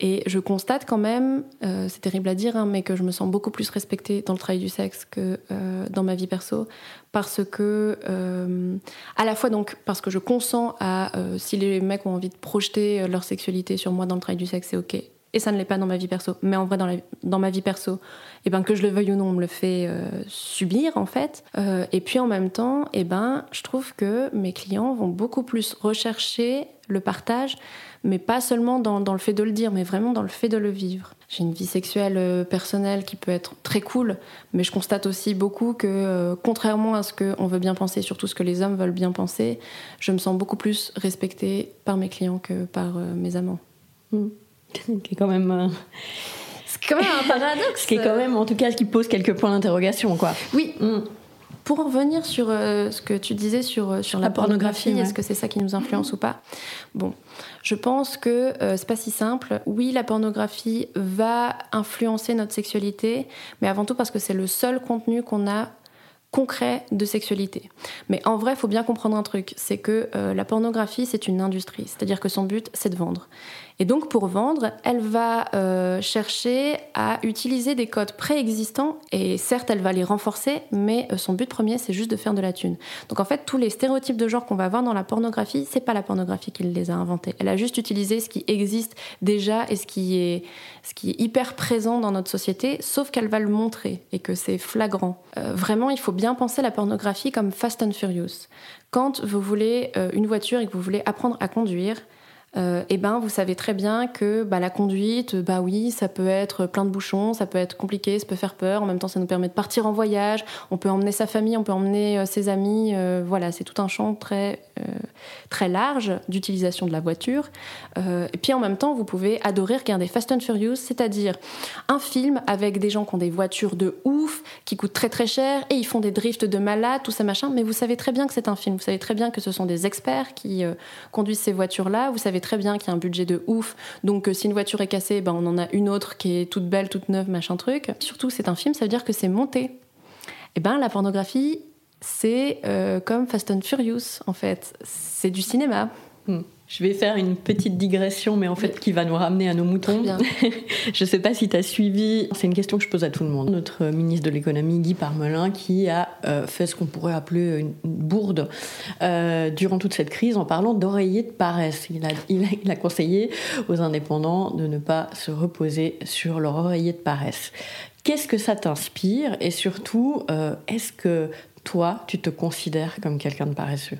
Speaker 1: et je constate quand même, euh, c'est terrible à dire, hein, mais que je me sens beaucoup plus respectée dans le travail du sexe que dans ma vie perso, parce que, à la fois donc, parce que je consens à, si les mecs ont envie de projeter leur sexualité sur moi dans le travail du sexe, c'est ok, et ça ne l'est pas dans ma vie perso. Mais en vrai, dans, ma vie perso, eh ben, que je le veuille ou non, on me le fait euh, subir en fait. Euh, et puis en même temps, eh ben, je trouve que mes clients vont beaucoup plus rechercher le partage, mais pas seulement dans, le fait de le dire, mais vraiment dans le fait de le vivre. J'ai une vie sexuelle euh, personnelle qui peut être très cool, mais je constate aussi beaucoup que, contrairement à ce qu'on veut bien penser, surtout ce que les hommes veulent bien penser, je me sens beaucoup plus respectée par mes clients que par mes amants.
Speaker 2: Mmh. qui est quand même. Euh,
Speaker 1: c'est quand même un paradoxe.
Speaker 2: qui est quand même, en tout cas, ce qui pose quelques points d'interrogation, quoi.
Speaker 1: Oui. Mm. Pour en revenir sur euh, ce que tu disais sur, euh, sur la, pornographie, est-ce que c'est ça qui nous influence ou pas? Bon, je pense que c'est pas si simple. Oui, la pornographie va influencer notre sexualité, mais avant tout parce que c'est le seul contenu qu'on a concret de sexualité. Mais en vrai, il faut bien comprendre un truc, c'est que la pornographie, c'est une industrie, c'est-à-dire que son but, c'est de vendre. Et donc pour vendre, elle va euh, chercher à utiliser des codes préexistants et certes elle va les renforcer, mais euh, son but premier c'est juste de faire de la thune. Donc en fait tous les stéréotypes de genre qu'on va voir dans la pornographie, c'est pas la pornographie qui les a inventés. Elle a juste utilisé ce qui existe déjà et ce qui est, ce qui est hyper présent dans notre société, sauf qu'elle va le montrer et que c'est flagrant. Euh, vraiment il faut bien penser la pornographie comme Fast and Furious. Quand vous voulez une voiture et que vous voulez apprendre à conduire, euh, eh ben vous savez très bien que bah, la conduite, bah oui, ça peut être plein de bouchons, ça peut être compliqué, ça peut faire peur. En même temps, ça nous permet de partir en voyage. On peut emmener sa famille, on peut emmener euh, ses amis. Euh, voilà, c'est tout un champ très très large d'utilisation de la voiture. et puis en même temps, vous pouvez adorer regarder Fast and Furious, c'est-à-dire un film avec des gens qui ont des voitures de ouf, qui coûtent très très cher et ils font des drifts de malade, tout ça machin. Mais vous savez très bien que c'est un film. Vous savez très bien que ce sont des experts qui conduisent ces voitures-là. Vous savez très bien qu'il y a un budget de ouf. Donc euh, si une voiture est cassée, ben, on en a une autre qui est toute belle, toute neuve, machin truc. Surtout, c'est un film, ça veut dire que c'est monté. Eh ben, la pornographie, c'est euh, comme Fast and Furious, en fait. C'est du cinéma.
Speaker 2: Hmm. Je vais faire une petite digression, mais en fait qui va nous ramener à nos moutons. je ne sais pas si tu as suivi, c'est une question que je pose à tout le monde. Notre ministre de l'économie, Guy Parmelin, qui a euh, fait ce qu'on pourrait appeler une, bourde euh, durant toute cette crise en parlant d'oreiller de paresse. Il a, il, a, conseillé aux indépendants de ne pas se reposer sur leur oreiller de paresse. Qu'est-ce que ça t'inspire? Et surtout, euh, est-ce que toi, tu te considères comme quelqu'un de paresseux?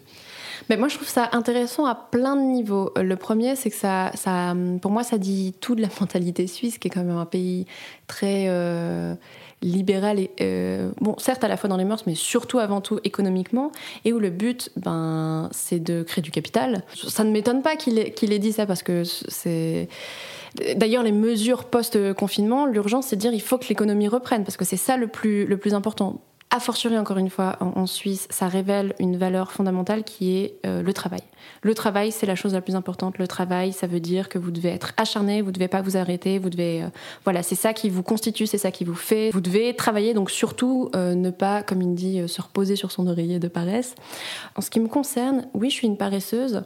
Speaker 1: Mais moi, je trouve ça intéressant à plein de niveaux. Euh, le premier, c'est que ça, ça, pour moi, ça dit tout de la mentalité suisse, qui est quand même un pays très euh, libéral et euh, bon, certes à la fois dans les mœurs, mais surtout avant tout économiquement, et où le but, ben, c'est de créer du capital. Ça ne m'étonne pas qu'il ait, qu'il dit ça parce que c'est D'ailleurs, les mesures post-confinement, l'urgence, c'est de dire il faut que l'économie reprenne, parce que c'est ça le plus, le plus important a fortiori encore une fois en, Suisse, ça révèle une valeur fondamentale qui est euh, le travail. Le travail, c'est la chose la plus importante. Le travail, ça veut dire que vous devez être acharné, vous devez pas vous arrêter, vous devez, euh, voilà, c'est ça qui vous constitue, c'est ça qui vous fait. Vous devez travailler, donc surtout euh, ne pas, comme il dit, se reposer sur son oreiller de paresse. En ce qui me concerne, oui, je suis une paresseuse.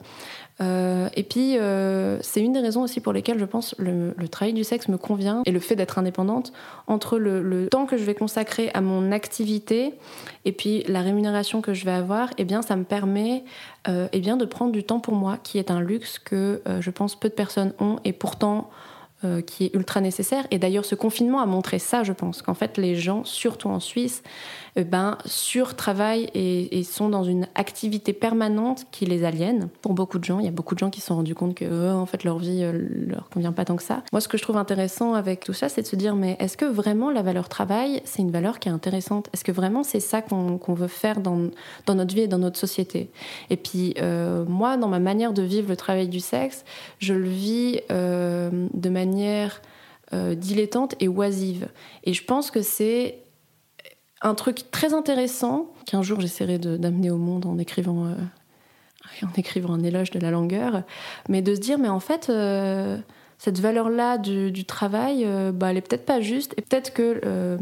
Speaker 1: Euh, et puis, euh, c'est une des raisons aussi pour lesquelles je pense le, le travail du sexe me convient et le fait d'être indépendante entre le, temps que je vais consacrer à mon activité et puis la rémunération que je vais avoir, eh bien, ça me permet euh, eh bien, de prendre du temps pour moi, qui est un luxe que je pense peu de personnes ont et pourtant euh, qui est ultra nécessaire. Et d'ailleurs, ce confinement a montré ça, je pense, qu'en fait, les gens, surtout en Suisse, euh, ben, et, et, sont dans une activité permanente qui les aliène. Pour beaucoup de gens, il y a beaucoup de gens qui se sont rendus compte que, euh, en fait, leur vie leur convient pas tant que ça. Moi, ce que je trouve intéressant avec tout ça, c'est de se dire, mais est-ce que vraiment la valeur travail, c'est une valeur qui est intéressante? Est-ce que vraiment c'est ça qu'on veut faire dans, dans, notre vie et dans notre société? Et puis, moi, dans ma manière de vivre le travail du sexe, je le vis de manière euh, dilettante et oisive. Et je pense que c'est un truc très intéressant qu'un jour j'essaierai d'amener au monde en écrivant, euh, en écrivant un éloge de la longueur, mais de se dire, mais en fait, euh, cette valeur-là du, travail, bah, elle est peut-être pas juste, et peut-être que...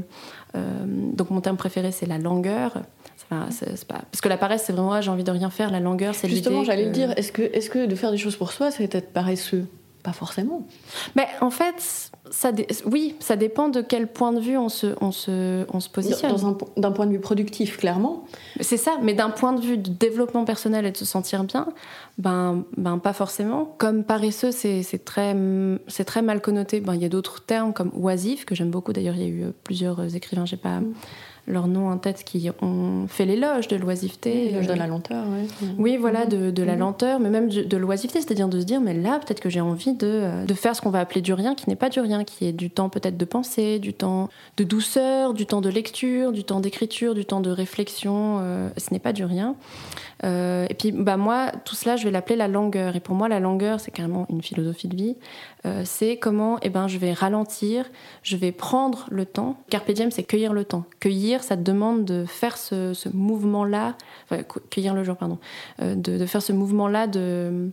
Speaker 1: donc mon terme préféré, c'est la langueur. Pas, Parce que la paresse, c'est vraiment, j'ai envie de rien faire. La langueur, c'est
Speaker 2: Justement, j'allais le dire. Est-ce que, est -ce que de faire des choses pour soi, c'est être paresseux? Pas forcément.
Speaker 1: Mais en fait, ça oui, ça dépend de quel point de vue on se, on se, on se positionne.
Speaker 2: D'un point de vue productif, clairement.
Speaker 1: C'est ça, mais d'un point de vue de développement personnel et de se sentir bien, ben, ben pas forcément. Comme paresseux, c'est très, très mal connoté. Ben, il y a d'autres termes comme oisif, que j'aime beaucoup. D'ailleurs, il y a eu plusieurs écrivains, j'ai pas. Mm leurs noms en tête qui ont fait l'éloge de l'oisiveté.
Speaker 2: L'éloge de la lenteur, oui.
Speaker 1: Oui, voilà, de, de la mhm. lenteur, mais même de, l'oisiveté, c'est-à-dire de se dire, mais là, peut-être que j'ai envie de, euh, de, faire ce qu'on va appeler du rien, qui n'est pas du rien, qui est du temps peut-être de penser, du temps de douceur, du temps de lecture, du temps d'écriture, du temps de réflexion. Euh, ce n'est pas du rien. Euh, et puis, bah, moi, tout cela, je vais l'appeler la langueur. Et pour moi, la langueur, c'est carrément une philosophie de vie. Euh, c'est comment eh ben, je vais ralentir, je vais prendre le temps. Carpe diem, c'est cueillir le temps. Cueillir, ça demande de faire ce, mouvement-là, cueillir le jour, pardon, euh, de, faire ce mouvement-là de.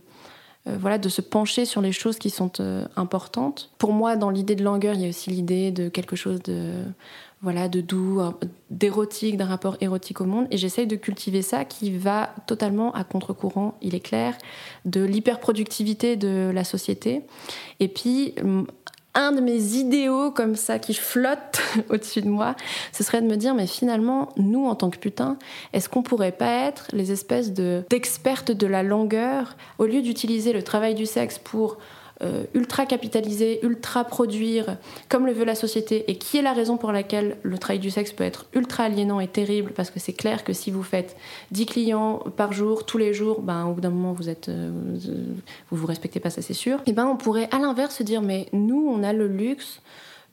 Speaker 1: voilà, de se pencher sur les choses qui sont importantes. Pour moi, dans l'idée de langueur, il y a aussi l'idée de quelque chose de voilà, de doux, d'érotique, d'un rapport érotique au monde. Et j'essaye de cultiver ça qui va totalement à contre-courant, il est clair, de l'hyperproductivité de la société. Et puis, mm, un de mes idéaux comme ça qui flotte au-dessus de moi, ce serait de me dire, mais finalement, nous, en tant que putain, est-ce qu'on pourrait pas être les espèces d'expertes de la longueur, au lieu d'utiliser le travail du sexe pour euh, ultra capitaliser, ultra produire, comme le veut la société, et qui est la raison pour laquelle le travail du sexe peut être ultra aliénant et terrible, parce que c'est clair que si vous faites 10 clients par jour, tous les jours, ben, au bout d'un moment, vous êtes, euh, vous vous respectez pas, ça c'est sûr. Et ben, on pourrait à l'inverse se dire, mais nous, on a le luxe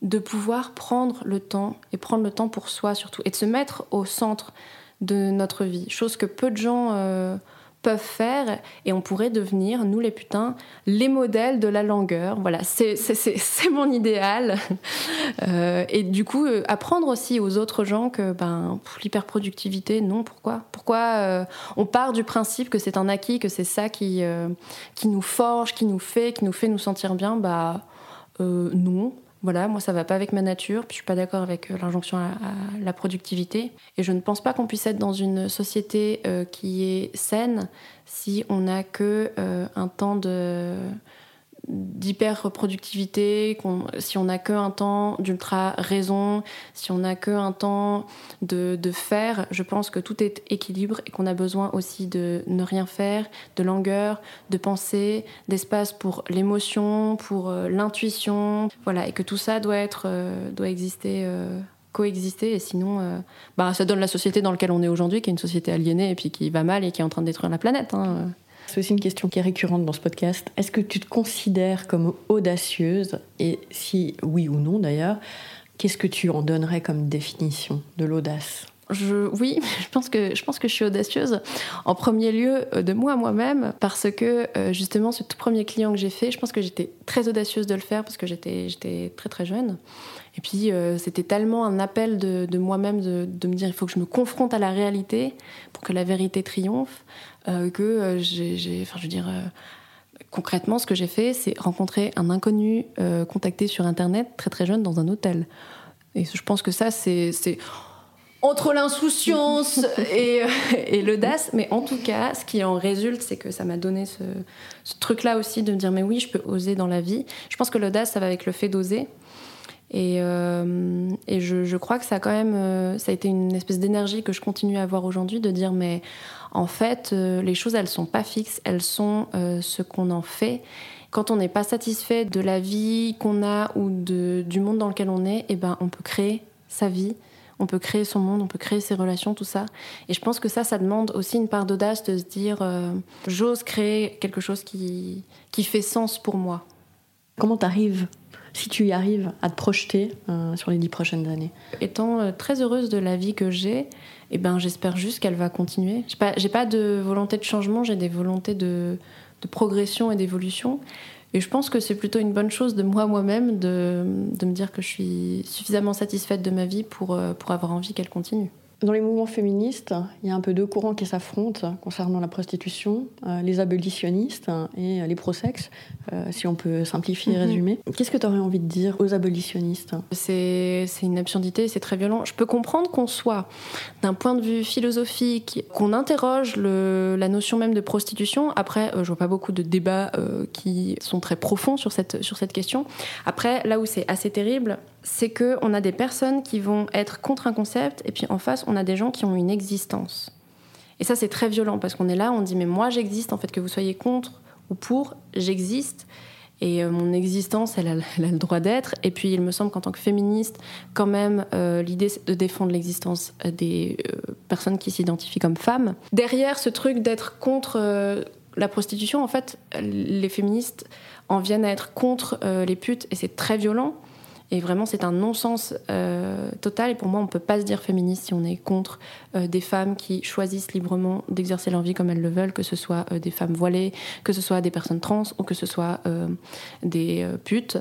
Speaker 1: de pouvoir prendre le temps, et prendre le temps pour soi surtout, et de se mettre au centre de notre vie, chose que peu de gens... Euh, peuvent faire et on pourrait devenir, nous les putains, les modèles de la langueur. Voilà, c'est mon idéal. Euh, et du coup, euh, apprendre aussi aux autres gens que ben, l'hyperproductivité, non, pourquoi? Pourquoi euh, on part du principe que c'est un acquis, que c'est ça qui, qui nous forge, qui nous fait, qui nous fait nous sentir bien? Bah non. Voilà, moi ça va pas avec ma nature, puis je suis pas d'accord avec l'injonction à, la productivité. Et je ne pense pas qu'on puisse être dans une société qui est saine si on n'a que un temps de d'hyper-reproductivité, si on n'a qu'un temps d'ultra-raison, si on n'a qu'un temps de, de, faire, je pense que tout est équilibre et qu'on a besoin aussi de ne rien faire, de langueur, de pensée, d'espace pour l'émotion, pour euh, l'intuition, voilà, et que tout ça doit être, euh, doit exister. Euh, coexister et sinon bah, ça donne la société dans laquelle on est aujourd'hui qui est une société aliénée et puis qui va mal et qui est en train de détruire la planète hein.
Speaker 2: C'est aussi une question qui est récurrente dans ce podcast. Est-ce que tu te considères comme audacieuse Et si oui ou non d'ailleurs, qu'est-ce que tu en donnerais comme définition de l'audace?
Speaker 1: Je, oui, je pense que je pense que je suis audacieuse. En premier lieu euh, de moi moi-même, parce que euh, justement ce tout premier client que j'ai fait, je pense que j'étais très audacieuse de le faire parce que j'étais j'étais très très jeune. Et puis euh, c'était tellement un appel de, de moi-même de, de, me dire il faut que je me confronte à la réalité pour que la vérité triomphe. Euh, que euh, j'ai, enfin, je veux dire, euh, concrètement, ce que j'ai fait, c'est rencontrer un inconnu contacté sur Internet très très jeune dans un hôtel. Et je pense que ça, c'est, entre l'insouciance et, et, l'audace, mais en tout cas, ce qui en résulte, c'est que ça m'a donné ce, truc-là aussi de me dire, mais oui, je peux oser dans la vie. Je pense que l'audace, ça va avec le fait d'oser. Et, et je, je, crois que ça a quand même, ça a été une espèce d'énergie que je continue à avoir aujourd'hui, de dire, mais en fait, euh, les choses, elles sont pas fixes, elles sont euh, ce qu'on en fait. Quand on n'est pas satisfait de la vie qu'on a ou du monde dans lequel on est, eh ben, on peut créer sa vie, on peut créer son monde, on peut créer ses relations, tout ça. Et je pense que ça, ça demande aussi une part d'audace de se dire, euh, j'ose créer quelque chose qui, qui fait sens pour moi.
Speaker 2: Comment t'arrives si tu y arrives à te projeter sur les dix prochaines années?
Speaker 1: Étant très heureuse de la vie que j'ai, et eh ben j'espère juste qu'elle va continuer. J'ai pas, pas de volonté de changement, j'ai des volontés de, de progression et d'évolution. Et je pense que c'est plutôt une bonne chose de moi moi-même de, de, me dire que je suis suffisamment satisfaite de ma vie pour, euh, pour avoir envie qu'elle continue.
Speaker 2: Dans les mouvements féministes, il y a un peu deux courants qui s'affrontent concernant la prostitution, euh, les abolitionnistes et les pro-sexe, euh, si on peut simplifier et mhm. résumer. Qu'est-ce que tu aurais envie de dire aux abolitionnistes?
Speaker 1: C'est une absurdité, c'est très violent. Je peux comprendre qu'on soit, d'un point de vue philosophique, qu'on interroge le, la notion même de prostitution. Après, euh, je vois pas beaucoup de débats qui sont très profonds sur cette, sur cette question. Après, là où c'est assez terrible, c'est qu'on a des personnes qui vont être contre un concept et puis en face, on a des gens qui ont une existence. Et ça, c'est très violent parce qu'on est là, on dit mais moi j'existe, en fait, que vous soyez contre ou pour, j'existe. Et euh, mon existence, elle a, le droit d'être. Et puis, il me semble qu'en tant que féministe, quand même, euh, l'idée, c'est de défendre l'existence euh, des personnes qui s'identifient comme femmes. Derrière ce truc d'être contre la prostitution, en fait, les féministes en viennent à être contre les putes, et c'est très violent. Et vraiment, c'est un non-sens euh, total. Et pour moi, on ne peut pas se dire féministe si on est contre euh, des femmes qui choisissent librement d'exercer leur vie comme elles le veulent, que ce soit euh, des femmes voilées, que ce soit des personnes trans ou que ce soit des putes.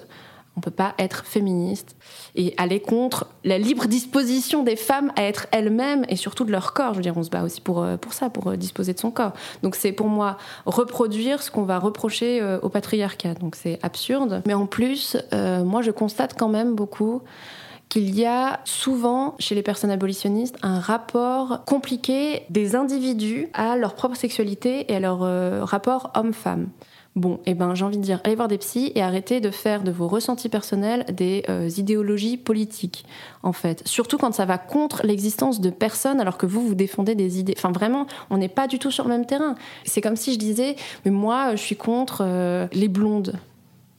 Speaker 1: On peut pas être féministe et aller contre la libre disposition des femmes à être elles-mêmes et surtout de leur corps. Je veux dire, on se bat aussi pour, euh, pour ça, pour euh, disposer de son corps. Donc c'est pour moi reproduire ce qu'on va reprocher euh, au patriarcat. Donc c'est absurde. Mais en plus, moi je constate quand même beaucoup qu'il y a souvent chez les personnes abolitionnistes un rapport compliqué des individus à leur propre sexualité et à leur rapport homme-femme. Bon, eh ben, j'ai envie de dire, allez voir des psys et arrêtez de faire de vos ressentis personnels des euh, idéologies politiques, en fait. Surtout quand ça va contre l'existence de personnes alors que vous, vous défendez des idées. Enfin, vraiment, on n'est pas du tout sur le même terrain. C'est comme si je disais, mais moi, je suis contre euh, les blondes.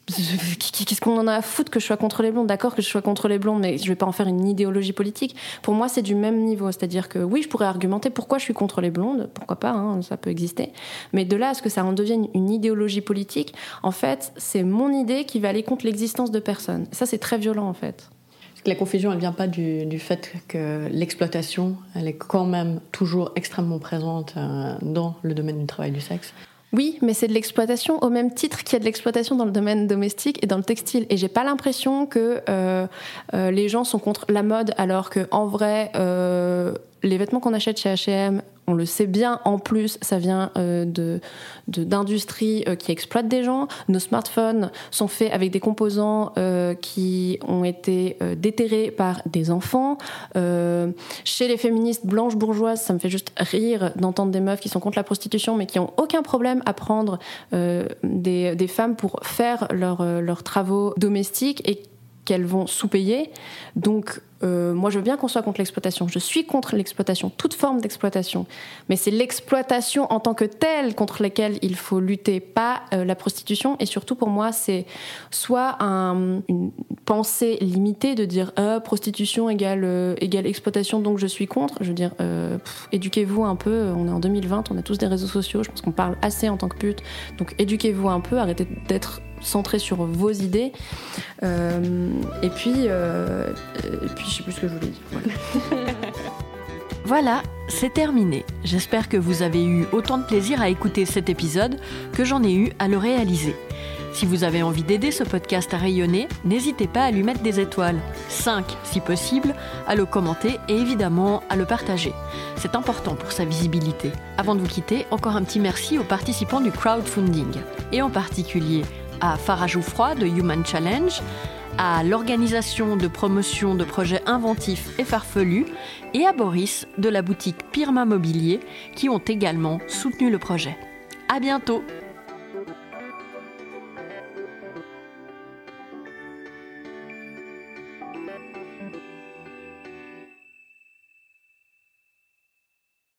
Speaker 1: Qu'est-ce qu'on en a à foutre que je sois contre les blondes? D'accord que je sois contre les blondes, mais je vais pas en faire une idéologie politique. Pour moi, c'est du même niveau. C'est-à-dire que oui, je pourrais argumenter pourquoi je suis contre les blondes, pourquoi pas, hein, ça peut exister. Mais de là à ce que ça en devienne une idéologie politique, en fait, c'est mon idée qui va aller contre l'existence de personnes. Ça, c'est très violent, en fait.
Speaker 2: La confusion, elle vient pas du, du fait que l'exploitation, elle est quand même toujours extrêmement présente euh, dans le domaine du travail du sexe.
Speaker 1: Oui, mais c'est de l'exploitation au même titre qu'il y a de l'exploitation dans le domaine domestique et dans le textile. Et j'ai pas l'impression que euh, euh, les gens sont contre la mode, alors que en vrai, euh, les vêtements qu'on achète chez H&M, on le sait bien, en plus, ça vient euh, de d'industries euh, qui exploitent des gens. Nos smartphones sont faits avec des composants euh, qui ont été déterrés par des enfants. chez les féministes blanches bourgeoises, ça me fait juste rire d'entendre des meufs qui sont contre la prostitution, mais qui ont aucun problème à prendre des, femmes pour faire leurs travaux domestiques et qu'elles vont sous-payer. Donc, euh, moi, je veux bien qu'on soit contre l'exploitation. Je suis contre l'exploitation, toute forme d'exploitation. Mais c'est l'exploitation en tant que telle contre laquelle il faut lutter, pas euh, la prostitution. Et surtout, pour moi, c'est soit une pensée limitée de dire euh, prostitution égale, exploitation, donc je suis contre. Je veux dire, éduquez-vous un peu. On est en 2020, on a tous des réseaux sociaux. Je pense qu'on parle assez en tant que pute. Donc, éduquez-vous un peu. Arrêtez d'être centré sur vos idées. et puis, et puis je sais plus ce que je voulais dire.
Speaker 2: Voilà. c'est terminé. J'espère que vous avez eu autant de plaisir à écouter cet épisode que j'en ai eu à le réaliser. Si vous avez envie d'aider ce podcast à rayonner, n'hésitez pas à lui mettre des étoiles, 5 si possible, à le commenter et évidemment à le partager. C'est important pour sa visibilité. Avant de vous quitter, encore un petit merci aux participants du crowdfunding, et en particulier à Farah de Human Challenge, à l'organisation de promotion de projets inventifs et farfelus et à Boris de la boutique Pirma Mobilier qui ont également soutenu le projet. À bientôt!